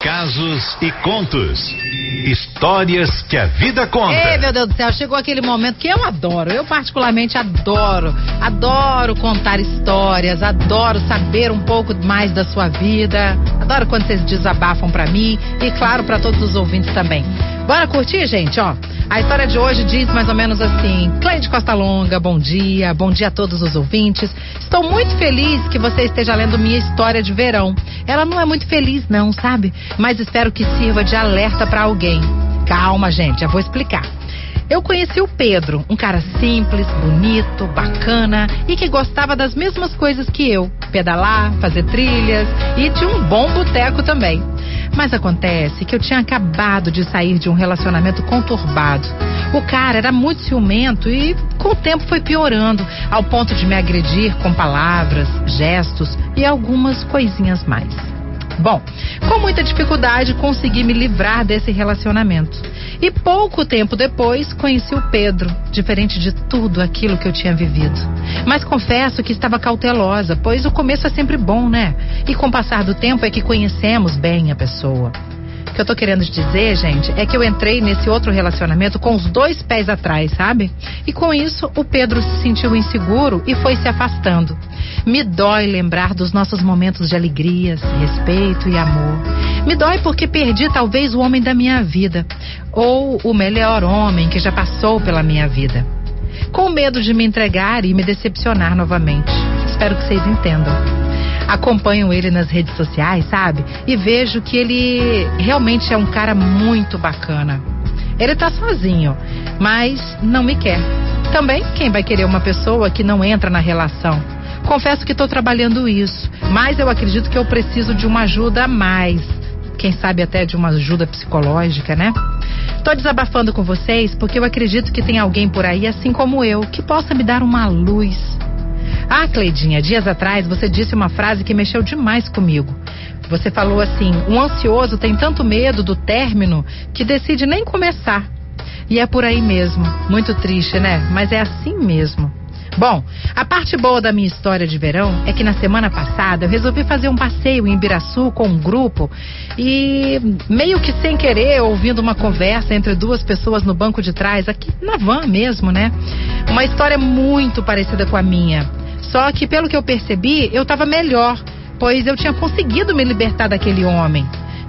Casos e contos. Histórias que a vida conta. Ei, meu Deus do céu, chegou aquele momento que eu adoro. Eu, particularmente, adoro. Adoro contar histórias, adoro saber um pouco mais da sua vida. Adoro quando vocês desabafam para mim e, claro, para todos os ouvintes também. Bora curtir, gente? Ó, a história de hoje diz mais ou menos assim: Cleide Costa Longa, bom dia, bom dia a todos os ouvintes. Estou muito feliz que você esteja lendo minha história de verão. Ela não é muito feliz, não, sabe? Mas espero que sirva de alerta para alguém. Calma, gente, já vou explicar. Eu conheci o Pedro, um cara simples, bonito, bacana e que gostava das mesmas coisas que eu: pedalar, fazer trilhas e de um bom boteco também. Mas acontece que eu tinha acabado de sair de um relacionamento conturbado. O cara era muito ciumento e com o tempo foi piorando, ao ponto de me agredir com palavras, gestos e algumas coisinhas mais. Bom, com muita dificuldade consegui me livrar desse relacionamento. E pouco tempo depois conheci o Pedro, diferente de tudo aquilo que eu tinha vivido. Mas confesso que estava cautelosa, pois o começo é sempre bom, né? E com o passar do tempo é que conhecemos bem a pessoa que eu tô querendo dizer, gente, é que eu entrei nesse outro relacionamento com os dois pés atrás, sabe? E com isso, o Pedro se sentiu inseguro e foi se afastando. Me dói lembrar dos nossos momentos de alegrias, respeito e amor. Me dói porque perdi talvez o homem da minha vida, ou o melhor homem que já passou pela minha vida. Com medo de me entregar e me decepcionar novamente. Espero que vocês entendam acompanho ele nas redes sociais, sabe? E vejo que ele realmente é um cara muito bacana. Ele tá sozinho, mas não me quer. Também quem vai querer uma pessoa que não entra na relação? Confesso que estou trabalhando isso, mas eu acredito que eu preciso de uma ajuda a mais. Quem sabe até de uma ajuda psicológica, né? Tô desabafando com vocês porque eu acredito que tem alguém por aí, assim como eu, que possa me dar uma luz, ah, Cleidinha, dias atrás você disse uma frase que mexeu demais comigo. Você falou assim: um ansioso tem tanto medo do término que decide nem começar. E é por aí mesmo. Muito triste, né? Mas é assim mesmo. Bom, a parte boa da minha história de verão é que na semana passada eu resolvi fazer um passeio em Ibiraçu com um grupo e, meio que sem querer, ouvindo uma conversa entre duas pessoas no banco de trás, aqui na van mesmo, né? Uma história muito parecida com a minha. Só que, pelo que eu percebi, eu estava melhor, pois eu tinha conseguido me libertar daquele homem.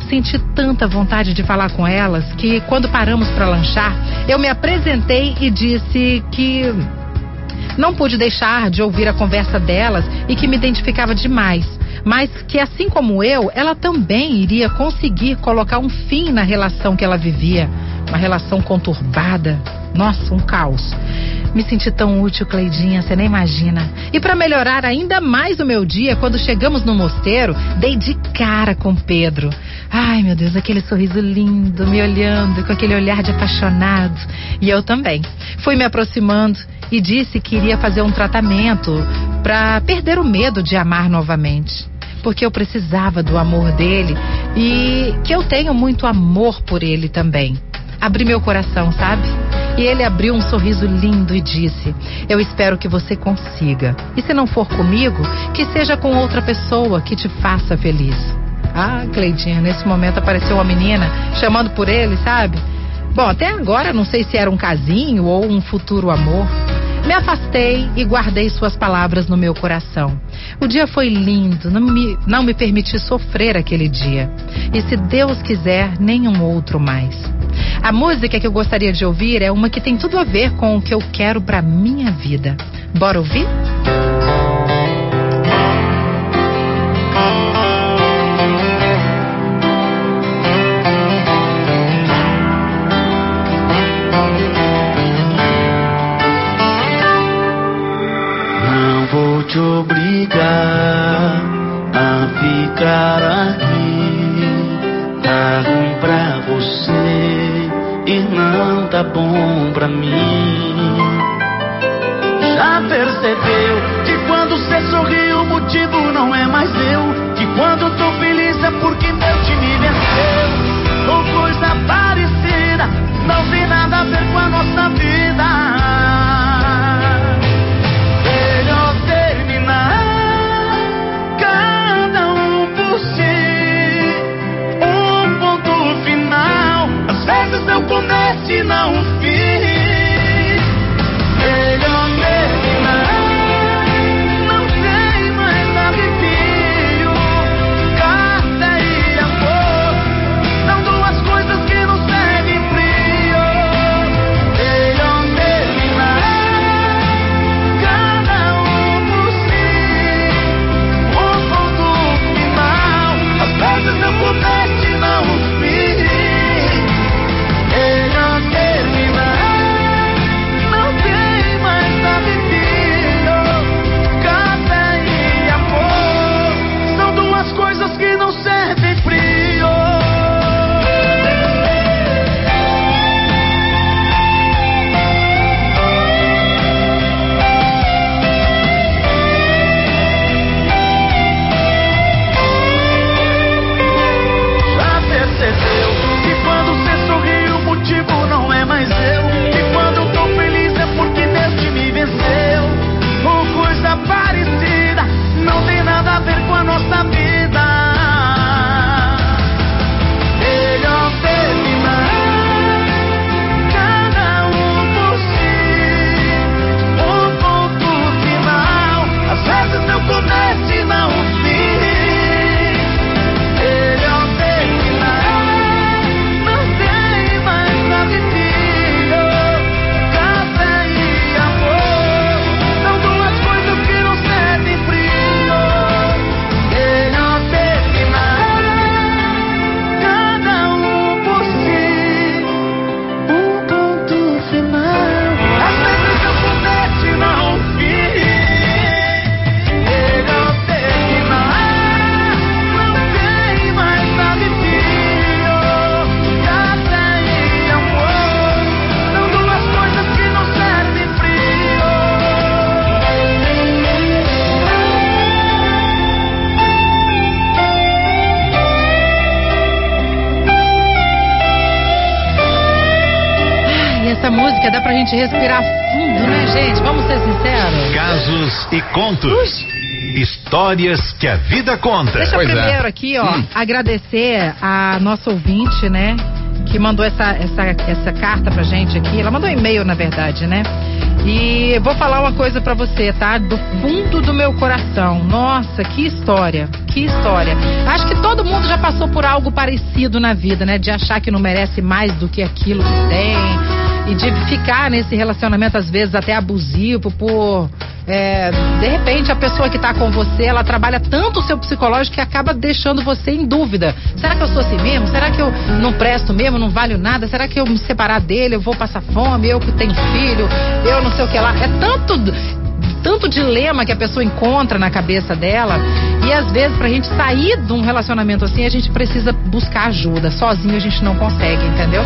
Senti tanta vontade de falar com elas que, quando paramos para lanchar, eu me apresentei e disse que não pude deixar de ouvir a conversa delas e que me identificava demais, mas que, assim como eu, ela também iria conseguir colocar um fim na relação que ela vivia, uma relação conturbada. Nossa, um caos. Me senti tão útil, Cleidinha, você nem imagina. E para melhorar ainda mais o meu dia, quando chegamos no mosteiro, dei de cara com Pedro. Ai, meu Deus, aquele sorriso lindo, me olhando com aquele olhar de apaixonado. E eu também. Fui me aproximando e disse que iria fazer um tratamento para perder o medo de amar novamente. Porque eu precisava do amor dele e que eu tenho muito amor por ele também. Abri meu coração, sabe? E ele abriu um sorriso lindo e disse: Eu espero que você consiga. E se não for comigo, que seja com outra pessoa que te faça feliz. Ah, Cleidinha, nesse momento apareceu uma menina chamando por ele, sabe? Bom, até agora não sei se era um casinho ou um futuro amor. Me afastei e guardei suas palavras no meu coração. O dia foi lindo, não me, não me permiti sofrer aquele dia. E se Deus quiser, nenhum outro mais. A música que eu gostaria de ouvir é uma que tem tudo a ver com o que eu quero para minha vida. Bora ouvir? Não te obrigar a ficar aqui. Tá ruim pra você e não tá bom pra mim. Já percebeu que quando você sorri o motivo não é mais eu? Que quando tô feliz é porque meu time venceu? Ou coisa parecida, não tem nada a ver com a nossa vida. Gente respirar fundo, né, gente? Vamos ser sinceros. Casos e contos. Histórias que a vida conta. Deixa eu Pois é. primeiro aqui, ó, agradecer a nossa ouvinte, né? Que mandou essa, essa, essa carta pra gente aqui. Ela mandou um e-mail, na verdade, né? E vou falar uma coisa pra você, tá? Do fundo do meu coração. Nossa, que história. Que história. Acho que todo mundo já passou por algo parecido na vida, né? De achar que não merece mais do que aquilo que tem. E de ficar nesse relacionamento, às vezes, até abusivo, por. é, de repente, a pessoa que tá com você, ela trabalha tanto o seu psicológico que acaba deixando você em dúvida. Será que eu sou assim mesmo? Será que eu não presto mesmo? Não valho nada? Será que eu me separar dele? Eu vou passar fome? Eu que tenho filho? Eu não sei o que lá. É tanto tanto dilema que a pessoa encontra na cabeça dela. E às vezes, pra gente sair de um relacionamento assim, a gente precisa buscar ajuda. Sozinho a gente não consegue, entendeu?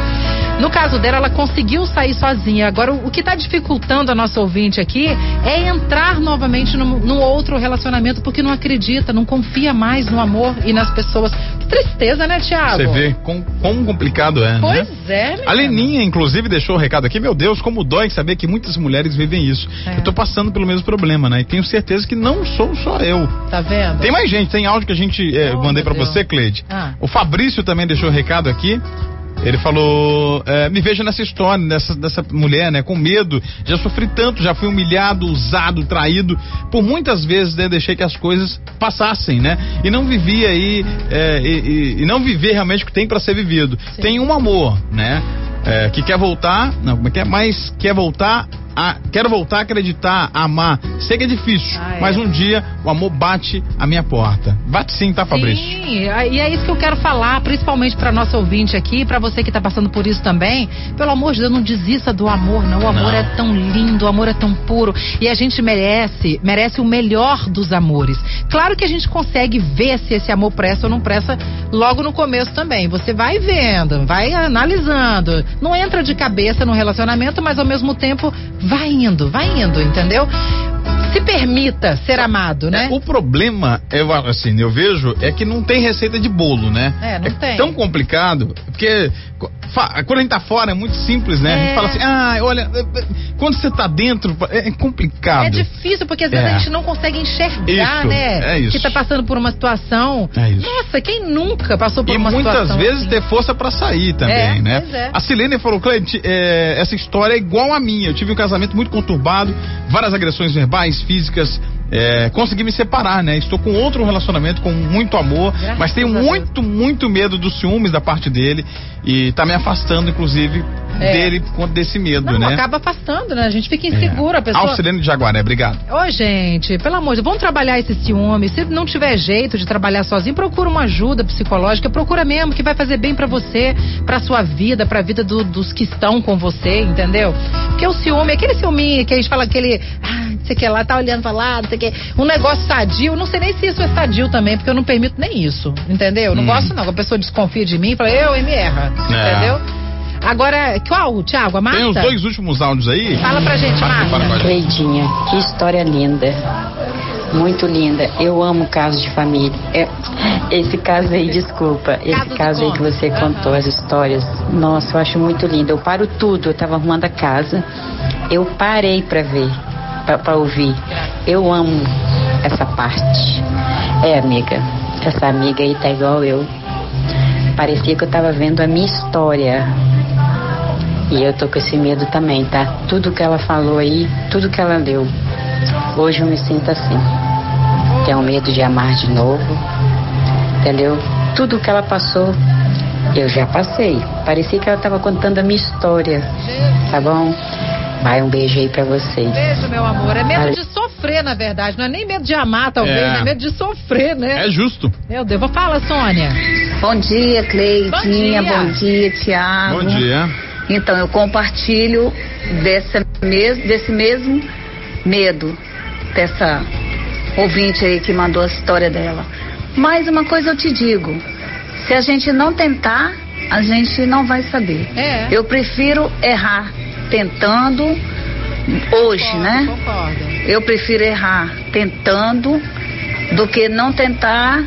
No caso dela, ela conseguiu sair sozinha. Agora, o que tá dificultando a nossa ouvinte aqui é entrar novamente num, num outro relacionamento porque não acredita, não confia mais no amor e nas pessoas. Que tristeza, né, Tiago? Você vê quão, quão complicado é, né? Pois é. A Leninha, inclusive, deixou o recado aqui. Meu Deus, como dói saber que muitas mulheres vivem isso. É. Eu tô passando pelo mesmo problema, né? E tenho certeza que não sou só eu. Tá vendo? Tem mais gente, tem áudio que a gente eh, Oh, mandei Deus. você, Cleide. Ah. O Fabrício também deixou o recado aqui. Ele falou: eh, me veja nessa história, dessa, dessa mulher, né? Com medo. Já sofri tanto, já fui humilhado, usado, traído. Por muitas vezes, né, deixei que as coisas passassem, né? E não vivi aí, eh, e, e- e não viver realmente o que tem pra ser vivido. Sim. Tem um amor, né? Eh, que quer voltar, não, como é que é? Mas quer voltar. A, quero voltar a acreditar, a amar. Sei que é difícil, Ah, é. mas um dia o amor bate a minha porta. Bate sim, tá, Fabrício? Sim, e é isso que eu quero falar, principalmente para nossa ouvinte aqui, para você que tá passando por isso também. Pelo amor de Deus, não desista do amor, não. O amor Não. é tão lindo, o amor é tão puro e a gente merece, merece o melhor dos amores. Claro que a gente consegue ver se esse amor presta ou não presta logo no começo também. Você vai vendo, vai analisando. Não entra de cabeça no relacionamento, mas ao mesmo tempo vai indo, vai indo, entendeu? Se permita ser amado, né? É, o problema, eu, assim, eu vejo, é que não tem receita de bolo, né? É, não tem. tão complicado, porque quando a gente tá fora é muito simples, né? A É. gente fala assim, ah, olha, é, é, quando você tá dentro, é, é complicado. É difícil, porque às vezes É. a gente não consegue enxergar, Isso, né? é isso. Que tá passando por uma situação. É isso. Nossa, quem nunca passou por E uma muitas situação vezes assim? ter força pra sair também, É, né? pois é. A Silene falou, Cleide, é, essa história é igual a minha. Eu tive um casamento muito conturbado, várias agressões verbais, físicas. é, consegui me separar, né? Estou com outro relacionamento com muito amor, Graças mas tenho muito, muito medo dos ciúmes da parte dele e tá me afastando, inclusive. Dele por conta desse medo, Não, né? acaba afastando, né? A gente fica inseguro, a pessoa. Alcilene de Jaguaré, obrigado. Ô, gente, pelo amor de Deus, vamos trabalhar esse ciúme. Se não tiver jeito de trabalhar sozinho, procura uma ajuda psicológica. Procura mesmo, que vai fazer bem pra você, pra sua vida, pra vida do- dos que estão com você, entendeu? Porque o ciúme, aquele ciúme que a gente fala, aquele. Ah, não sei o que lá, tá olhando pra lá, não sei o que. Um negócio sadio. Não sei nem se isso é sadio também, porque eu não permito nem isso, entendeu? Não Hum. gosto não. A pessoa desconfia de mim e fala, eu, e me erra, É. entendeu? Agora, qual, Thiago? A Marta? Tem os dois últimos áudios aí? Fala pra gente, Para, para, Marta. para. Cleidinha, que história linda. Muito linda. Eu amo casos de família. É- esse caso aí, desculpa. Esse Caso aí que você contou, as histórias. Nossa, eu acho muito lindo. Eu paro tudo. Eu tava arrumando a casa. Eu parei pra ver, pra, pra ouvir. Eu amo essa parte. É, amiga. Essa amiga aí tá igual eu. Parecia que eu tava vendo a minha história. E eu tô com esse medo também, tá? Tudo que ela falou aí, tudo que ela deu. Hoje eu me sinto assim. Tenho medo de amar de novo. Entendeu? Tudo que ela passou, eu já passei. Parecia que ela tava contando a minha história. Tá bom? Vai um beijo aí pra vocês. Beijo, meu amor. É medo de sofrer, na verdade. Não é nem medo de amar, talvez. É. É medo de sofrer, né? É justo. Meu Deus. Fala, Sônia. Bom dia, Cleidinha. Bom dia. Bom dia, Tiago. Bom dia. Então, eu compartilho dessa mes desse mesmo medo dessa ouvinte aí que mandou a história dela. Mas uma coisa eu te digo: se a gente não tentar, a gente não vai saber. É. Eu prefiro errar tentando hoje, Concordo, né? Concordo. Eu prefiro errar tentando do que não tentar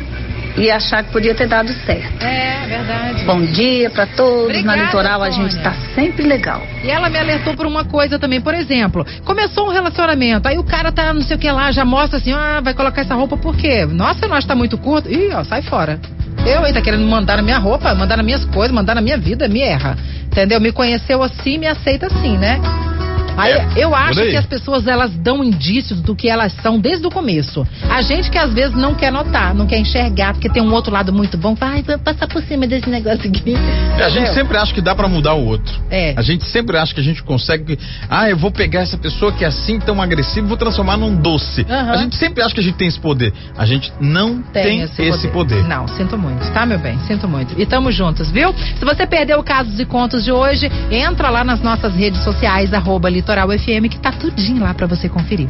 e achar que podia ter dado certo. É, verdade. Bom dia pra todos. Obrigada, Na litoral a Sônia. gente tá sempre legal. E ela me alertou por uma coisa também, por exemplo, começou um relacionamento, aí o cara tá não sei o que lá, já mostra assim, ah, vai colocar essa roupa por quê? Nossa, nós tá muito curto. Ih, ó, sai fora. Eu, hein, tá querendo mandar na minha roupa, mandar nas minhas coisas, mandar na minha vida, me erra. Entendeu? Me conheceu assim, me aceita assim, né? Aí, É, eu acho que as pessoas elas dão indícios do que elas são desde o começo. A gente que às vezes não quer notar, não quer enxergar, porque tem um outro lado muito bom, vai, passar por cima desse negócio aqui. É, a gente sempre acha que dá pra mudar o outro. É. A gente sempre acha que a gente consegue. Ah, eu vou pegar essa pessoa que é assim tão agressiva e vou transformar num doce. Aham. A gente sempre acha que a gente tem esse poder. A gente não tem, esse, poder. Não, sinto muito, tá, meu bem? Sinto muito. E tamo juntos, viu? Se você perdeu o Casos e Contos de hoje, entra lá nas nossas redes sociais, arroba Litoral FM, que tá tudinho lá pra você conferir.